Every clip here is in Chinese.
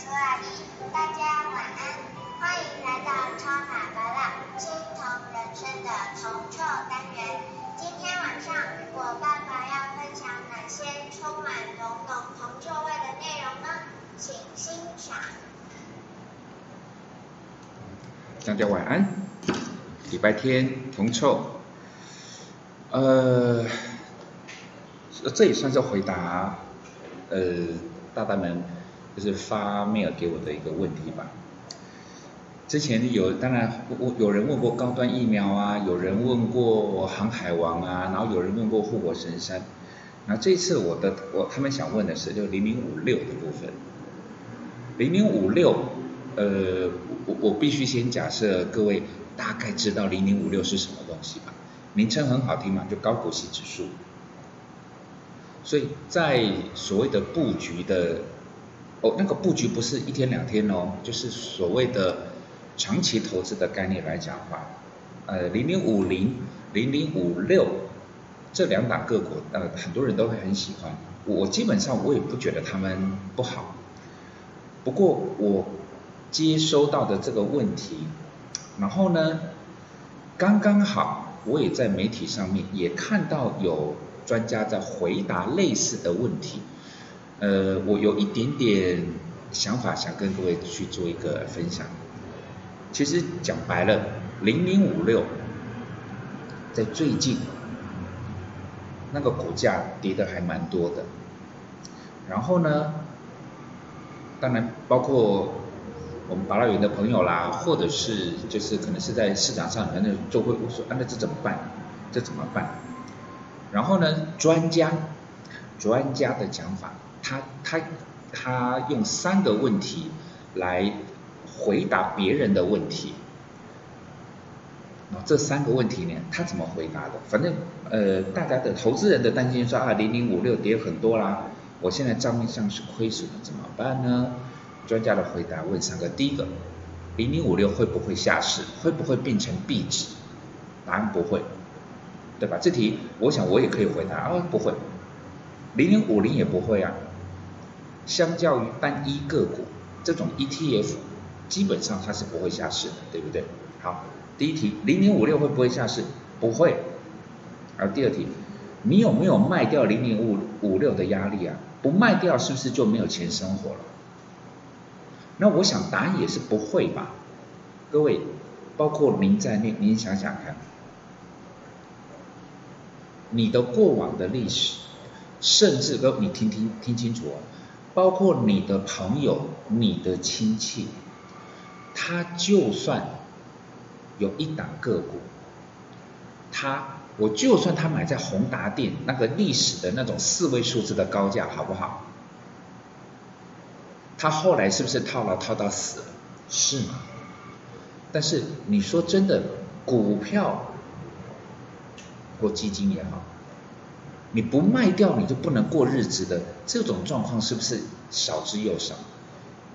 叔阿姨，大家晚安，欢迎来到超马巴拉青铜人生的铜臭单元。今天晚上我爸爸要分享哪些充满浓浓铜臭味的内容呢？请欣赏。大家晚安。礼拜天铜臭，呃，这也算是回答呃大大们就是发 mail 给我的一个问题吧。之前有当然我有人问过高端疫苗啊，有人问过航海王啊，然后有人问过护国神山。那这次我的我他们想问的是就零零五六的部分，零零五六，呃，我我必须先假设各位大概知道零零五六是什么东西吧？名称很好听嘛，就高股息指数。所以在所谓的布局的，哦，那个布局不是一天两天哦，就是所谓的长期投资的概念来讲的话，呃，零零五零、零零五六这两档个股，呃，很多人都会很喜欢。我基本上我也不觉得他们不好，不过我接收到的这个问题，然后呢，刚刚好我也在媒体上面也看到有。专家在回答类似的问题，呃，我有一点点想法想跟各位去做一个分享。其实讲白了，零零五六在最近那个股价跌的还蛮多的，然后呢，当然包括我们巴拉园的朋友啦，或者是就是可能是在市场上可能就会说，啊，那这怎么办？这怎么办？然后呢，专家专家的讲法，他他他用三个问题来回答别人的问题。这三个问题呢，他怎么回答的？反正呃，大家的投资人的担心说啊，零零五六跌很多啦，我现在账面上是亏损的，怎么办呢？专家的回答问三个，第一个，零零五六会不会下市？会不会变成壁纸？答案不会。对吧？这题我想我也可以回答啊，不会，零零五零也不会啊。相较于单一个股，这种 ETF 基本上它是不会下市的，对不对？好，第一题，零零五六会不会下市？不会。而第二题，你有没有卖掉零零五五六的压力啊？不卖掉是不是就没有钱生活了？那我想答案也是不会吧。各位，包括您在内，您想想看。你的过往的历史，甚至都你听听听清楚哦，包括你的朋友、你的亲戚，他就算有一档个股，他我就算他买在宏达电那个历史的那种四位数字的高价，好不好？他后来是不是套牢套到死了？是吗？但是你说真的，股票。或基金也好，你不卖掉你就不能过日子的这种状况是不是少之又少？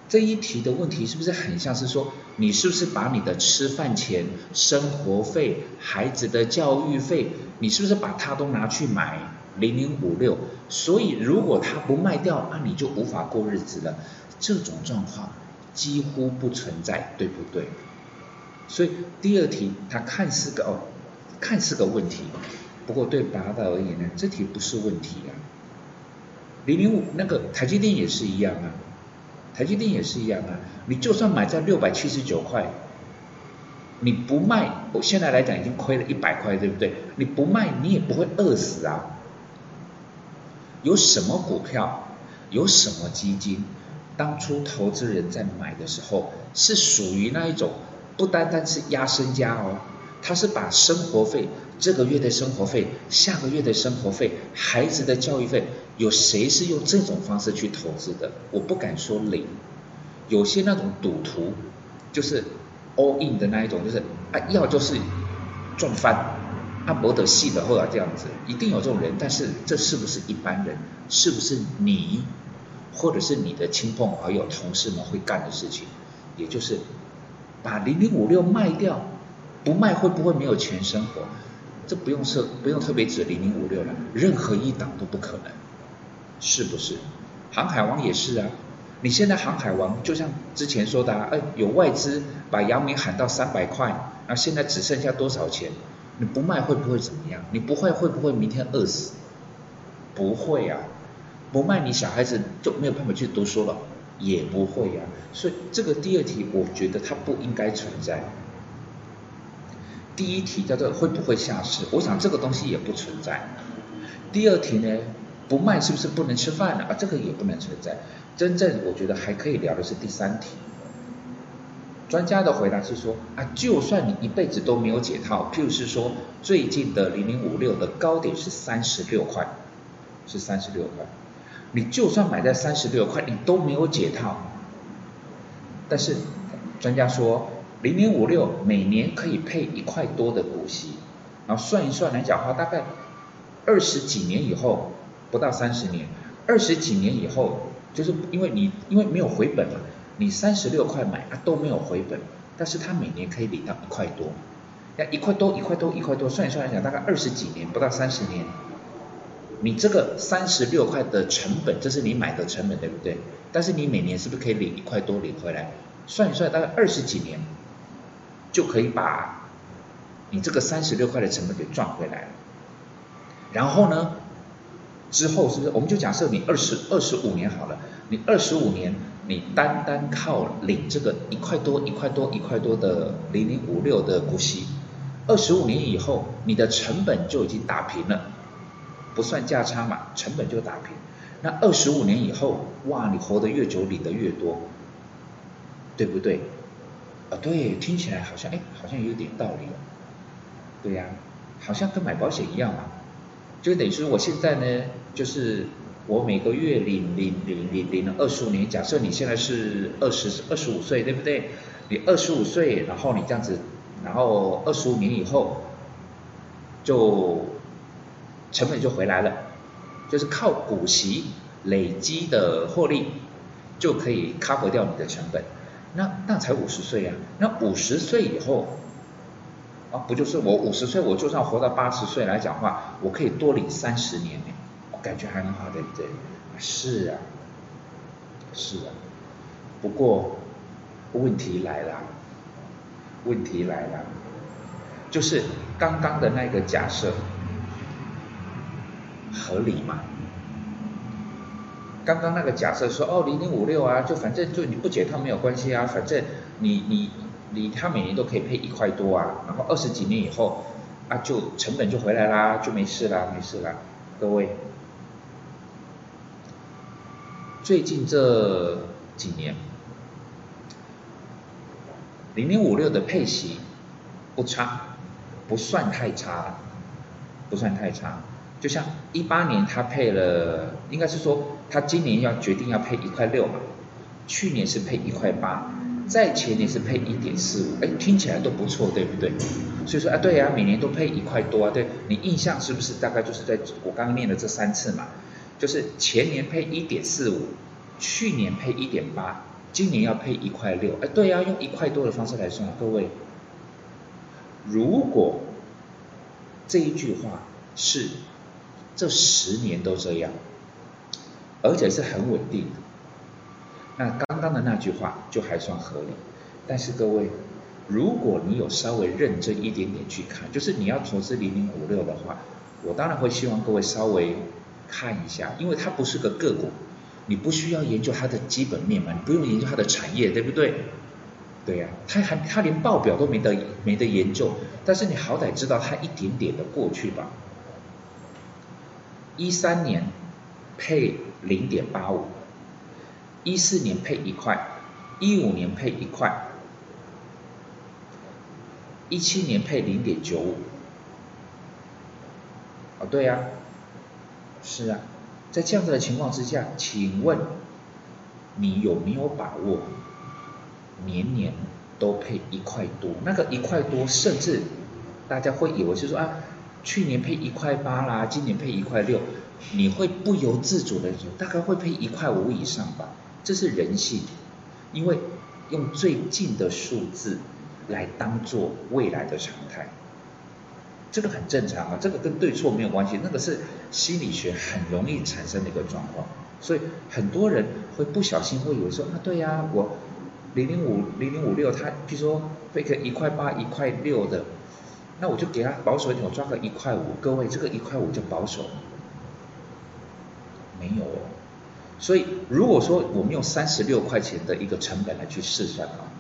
这一题的问题是不是很像是说，你是不是把你的吃饭钱、生活费、孩子的教育费，你是不是把它都拿去买零零五六？所以如果它不卖掉，那你就无法过日子了。这种状况几乎不存在，对不对？所以第二题它看似个哦。看似个问题，不过对八大而言呢，这题不是问题啊。零零五那个台积电也是一样啊，台积电也是一样啊。你就算买在六百七十九块，你不卖，我现在来讲已经亏了一百块，对不对？你不卖，你也不会饿死啊。有什么股票，有什么基金，当初投资人在买的时候，是属于那一种不单单是压身家哦。他是把生活费，这个月的生活费，下个月的生活费，孩子的教育费，有谁是用这种方式去投资的？我不敢说零，有些那种赌徒，就是 all in 的那一种，就是啊要就是赚翻，啊博得戏的或者这样子，一定有这种人。但是这是不是一般人？是不是你，或者是你的亲朋好友、同事们会干的事情？也就是把零零五六卖掉。不卖会不会没有钱生活？这不用设，不用特别指零零五六了，任何一档都不可能，是不是？航海王也是啊，你现在航海王就像之前说的，哎，有外资把阳明喊到三百块，那现在只剩下多少钱？你不卖会不会怎么样？你不会会不会明天饿死？不会啊，不卖你小孩子就没有办法去读书了，也不会呀。所以这个第二题我觉得它不应该存在。第一题叫做会不会下市，我想这个东西也不存在。第二题呢，不卖是不是不能吃饭了啊？这个也不能存在。真正我觉得还可以聊的是第三题。专家的回答是说啊，就算你一辈子都没有解套，譬如是说最近的零零五六的高点是三十六块，是三十六块，你就算买在三十六块，你都没有解套。但是专家说零零五六每年可以配一块多的股息，然后算一算来讲的话，大概二十几年以后，不到三十年，二十几年以后。就是因为你因为没有回本嘛，你三十六块买啊都没有回本，但是它每年可以领到一块多，那一块多一块多一块多算一算来讲，大概二十几年不到三十年，你这个三十六块的成本，这是你买的成本对不对？但是你每年是不是可以领一块多领回来？算一算大概二十几年，就可以把你这个三十六块的成本给赚回来。然后呢？之后是不是我们就假设你二十二十五年好了，你二十五年你单单靠领这个一块多一块多一块多的零零五六的股息，二十五年以后你的成本就已经打平了，不算价差嘛，成本就打平。那二十五年以后，哇，你活得越久领得越多，对不对？啊，对，听起来好像哎，好像有点道理。对呀，好像跟买保险一样嘛。就等于说，我现在呢，就是我每个月领领领领领了二十五年。假设你现在是二十二十五岁，对不对？你二十五岁，然后你这样子，然后二十五年以后，就成本就回来了，就是靠股息累积的获利就可以 cover 掉你的成本。那那才五十岁呀，那五十岁以后。啊不就是我五十岁，我就算活到八十岁来讲话，我可以多领三十年呢，我感觉还蛮好的，对是啊，是啊。不过问题来了，问题来了，就是刚刚的那个假设合理吗？刚刚那个假设说，哦，零零五六啊，就反正就你不解套没有关系啊，反正你你。你他每年都可以配一块多啊，然后二十几年以后啊，就成本就回来啦，就没事啦，没事啦。各位，最近这几年，零零五六的配息不差，不算太差，不算太差。就像一八年他配了，应该是说他今年要决定要配一块六嘛，去年是配一块八。在前年是配一点四五，哎，听起来都不错，对不对？所以说啊，对呀，每年都配一块多啊，对你印象是不是大概就是在我刚刚念的这三次嘛？就是前年配一点四五，去年配一点八，今年要配一块六，哎，对呀，用一块多的方式来算，各位，如果这一句话是这十年都这样，而且是很稳定的。那刚刚的那句话就还算合理，但是各位，如果你有稍微认真一点点去看，就是你要投资零零五六的话，我当然会希望各位稍微看一下，因为它不是个个股，你不需要研究它的基本面嘛，你不用研究它的产业，对不对？对呀，它还它连报表都没得没得研究，但是你好歹知道它一点点的过去吧。一三年配零点八五。一四年配一块，一五年配一块，一七年配零点九五。哦，对呀，是啊，在这样子的情况之下，请问你有没有把握年年都配一块多？那个一块多，甚至大家会以为是说啊，去年配一块八啦，今年配一块六，你会不由自主的大概会配一块五以上吧？这是人性，因为用最近的数字来当做未来的常态，这个很正常啊，这个跟对错没有关系，那个是心理学很容易产生的一个状况。所以很多人会不小心会以为说啊，对呀，我零零五零零五六，他比如说配个一块八一块六的，那我就给他保守一点，我抓个一块五。各位，这个一块五就保守？没有哦。所以如果说我们用三十六块钱的一个成本来去试算啊，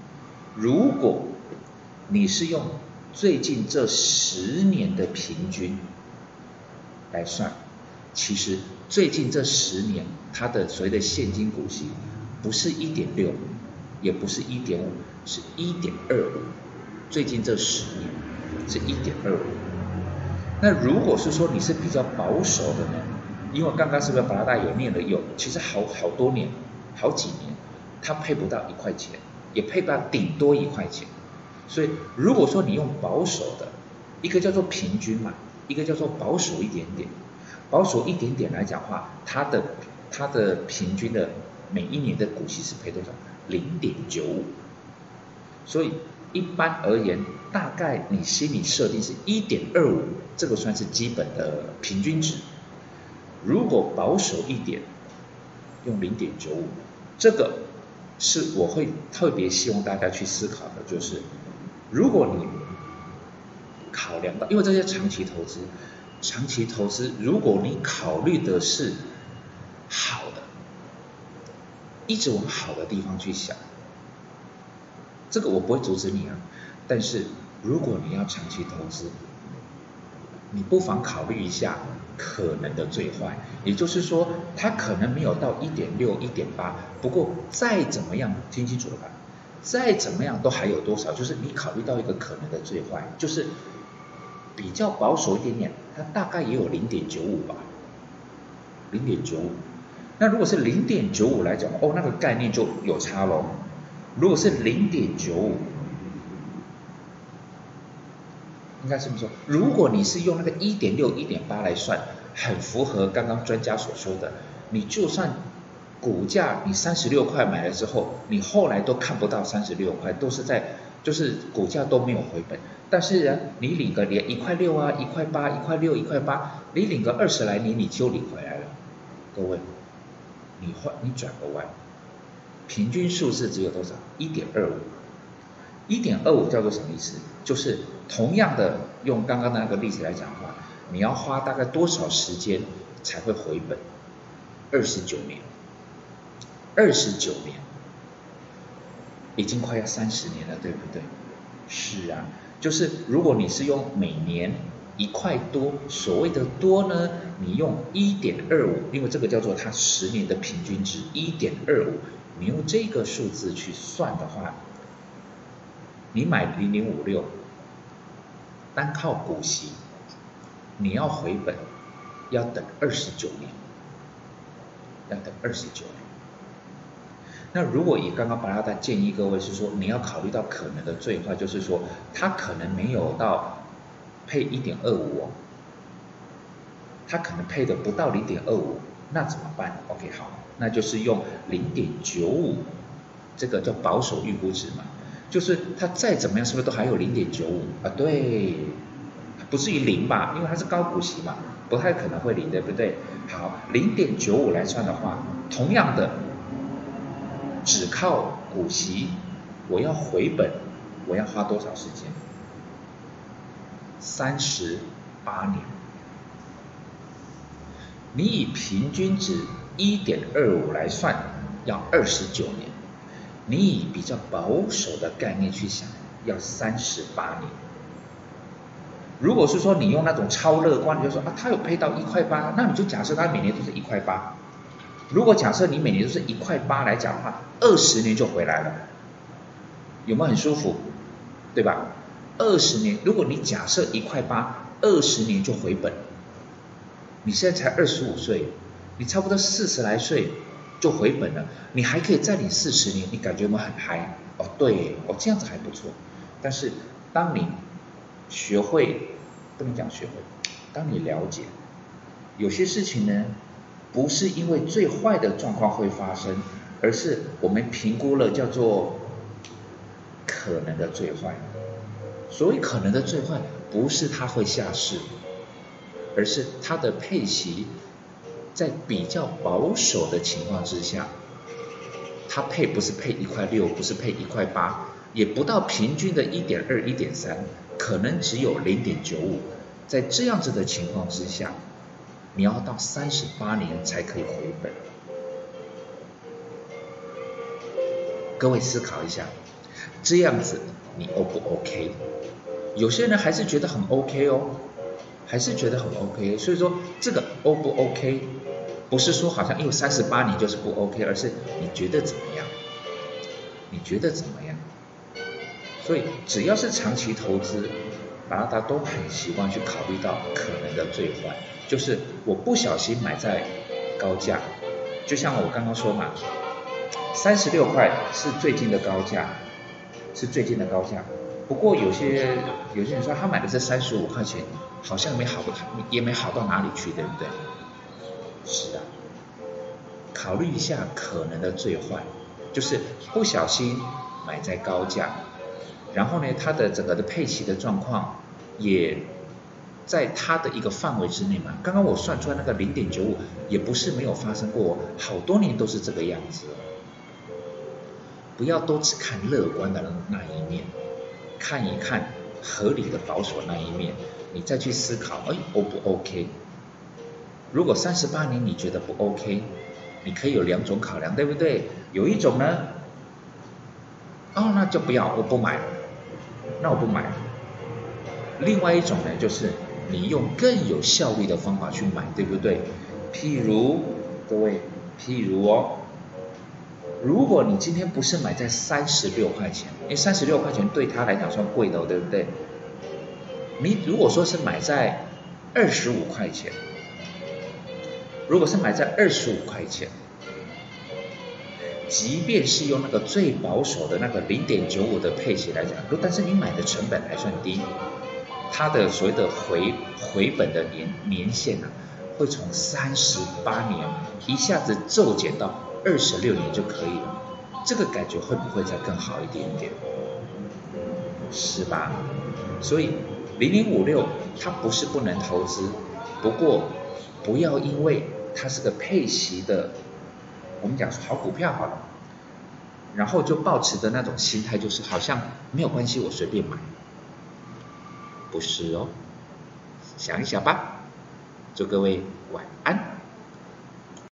如果你是用最近这十年的平均来算。其实最近这十年，它的所谓的现金股息不是一点六，也不是一点五，是一点二五。最近这十年是一点二五。那如果是说你是比较保守的呢？因为刚刚是不是巴拉大有念了有，其实好好多年，好几年，它配不到一块钱，也配不到顶多一块钱。所以如果说你用保守的，一个叫做平均嘛，一个叫做保守一点点。保守一点点来讲话，它的它的平均的每一年的股息是配多少？零点九五。所以一般而言，大概你心里设定是一点二五，这个算是基本的平均值。如果保守一点，用零点九五，这个是我会特别希望大家去思考的，就是如果你考量到，因为这些长期投资。长期投资，如果你考虑的是好的，一直往好的地方去想，这个我不会阻止你啊。但是如果你要长期投资，你不妨考虑一下可能的最坏，也就是说，它可能没有到一点六、一点八，不过再怎么样，听清楚了吧？再怎么样都还有多少？就是你考虑到一个可能的最坏，就是。比较保守一点点，它大概也有零点九五吧，零点九五。那如果是零点九五来讲，哦，那个概念就有差喽。如果是零点九五，应该这么说？如果你是用那个一点六、一点八来算，很符合刚刚专家所说的，你就算股价你三十六块买了之后，你后来都看不到三十六块，都是在。就是股价都没有回本，但是呢，你领个连一块六啊，一块八，一块六，一块八，你领个二十来年你就领回来了。各位，你换你转个弯，平均数字只有多少？一点二五，一点二五叫做什么意思？就是同样的用刚刚的那个例子来讲的话，你要花大概多少时间才会回本？二十九年，二十九年。已经快要三十年了，对不对？是啊，就是如果你是用每年一块多，所谓的多呢，你用一点二五，因为这个叫做它十年的平均值，一点二五，你用这个数字去算的话，你买零零五六，单靠股息，你要回本要等二十九年，要等二十九年。那如果以刚刚巴拉达建议各位是说，你要考虑到可能的最坏，就是说它可能没有到配一点二五哦，它可能配的不到零点二五，那怎么办？OK 好，那就是用零点九五，这个叫保守预估值嘛，就是它再怎么样是不是都还有零点九五啊？对，不至于零吧？因为它是高股息嘛，不太可能会零，对不对？好，零点九五来算的话，同样的。只靠股息，我要回本，我要花多少时间？三十八年。你以平均值一点二五来算，要二十九年。你以比较保守的概念去想，要三十八年。如果是说你用那种超乐观，你就说啊，它有配到一块八，那你就假设它每年都是一块八。如果假设你每年都是一块八来讲的话，二十年就回来了，有没有很舒服？对吧？二十年，如果你假设一块八，二十年就回本，你现在才二十五岁，你差不多四十来岁就回本了，你还可以再领四十年，你感觉有没有很嗨？哦，对，哦这样子还不错。但是当你学会，不能讲学会，当你了解有些事情呢。不是因为最坏的状况会发生，而是我们评估了叫做可能的最坏。所谓可能的最坏，不是它会下市，而是它的配息在比较保守的情况之下，它配不是配一块六，不是配一块八，也不到平均的一点二、一点三，可能只有零点九五。在这样子的情况之下，你要到三十八年才可以回本。各位思考一下，这样子你 O 不 OK？有些人还是觉得很 OK 哦，还是觉得很 OK。所以说这个 O 不 OK，不是说好像因为三十八年就是不 OK，而是你觉得怎么样？你觉得怎么样？所以只要是长期投资，大家都很习惯去考虑到可能的最坏，就是我不小心买在高价，就像我刚刚说嘛，三十六块是最近的高价，是最近的高价。不过有些有些人说他买的这三十五块钱，好像没好不也没好到哪里去，对不对？是啊，考虑一下可能的最坏，就是不小心买在高价，然后呢，它的整个的配齐的状况也在它的一个范围之内嘛。刚刚我算出来那个零点九五，也不是没有发生过，好多年都是这个样子。不要都只看乐观的那一面。看一看合理的保守那一面，你再去思考，哎，O 不 OK？如果三十八年你觉得不 OK，你可以有两种考量，对不对？有一种呢，哦，那就不要，我不买，那我不买。另外一种呢，就是你用更有效率的方法去买，对不对？譬如各位，譬如哦。如果你今天不是买在三十六块钱，因为三十六块钱对他来讲算贵的，对不对？你如果说是买在二十五块钱，如果是买在二十五块钱，即便是用那个最保守的那个零点九五的配息来讲，但是你买的成本还算低，它的所谓的回回本的年年限呢，会从三十八年一下子骤减到。二十六年就可以了，这个感觉会不会再更好一点点？是吧？所以零零五六它不是不能投资，不过不要因为它是个配息的，我们讲好股票好了，然后就保持的那种心态，就是好像没有关系，我随便买，不是哦，想一想吧。祝各位晚安。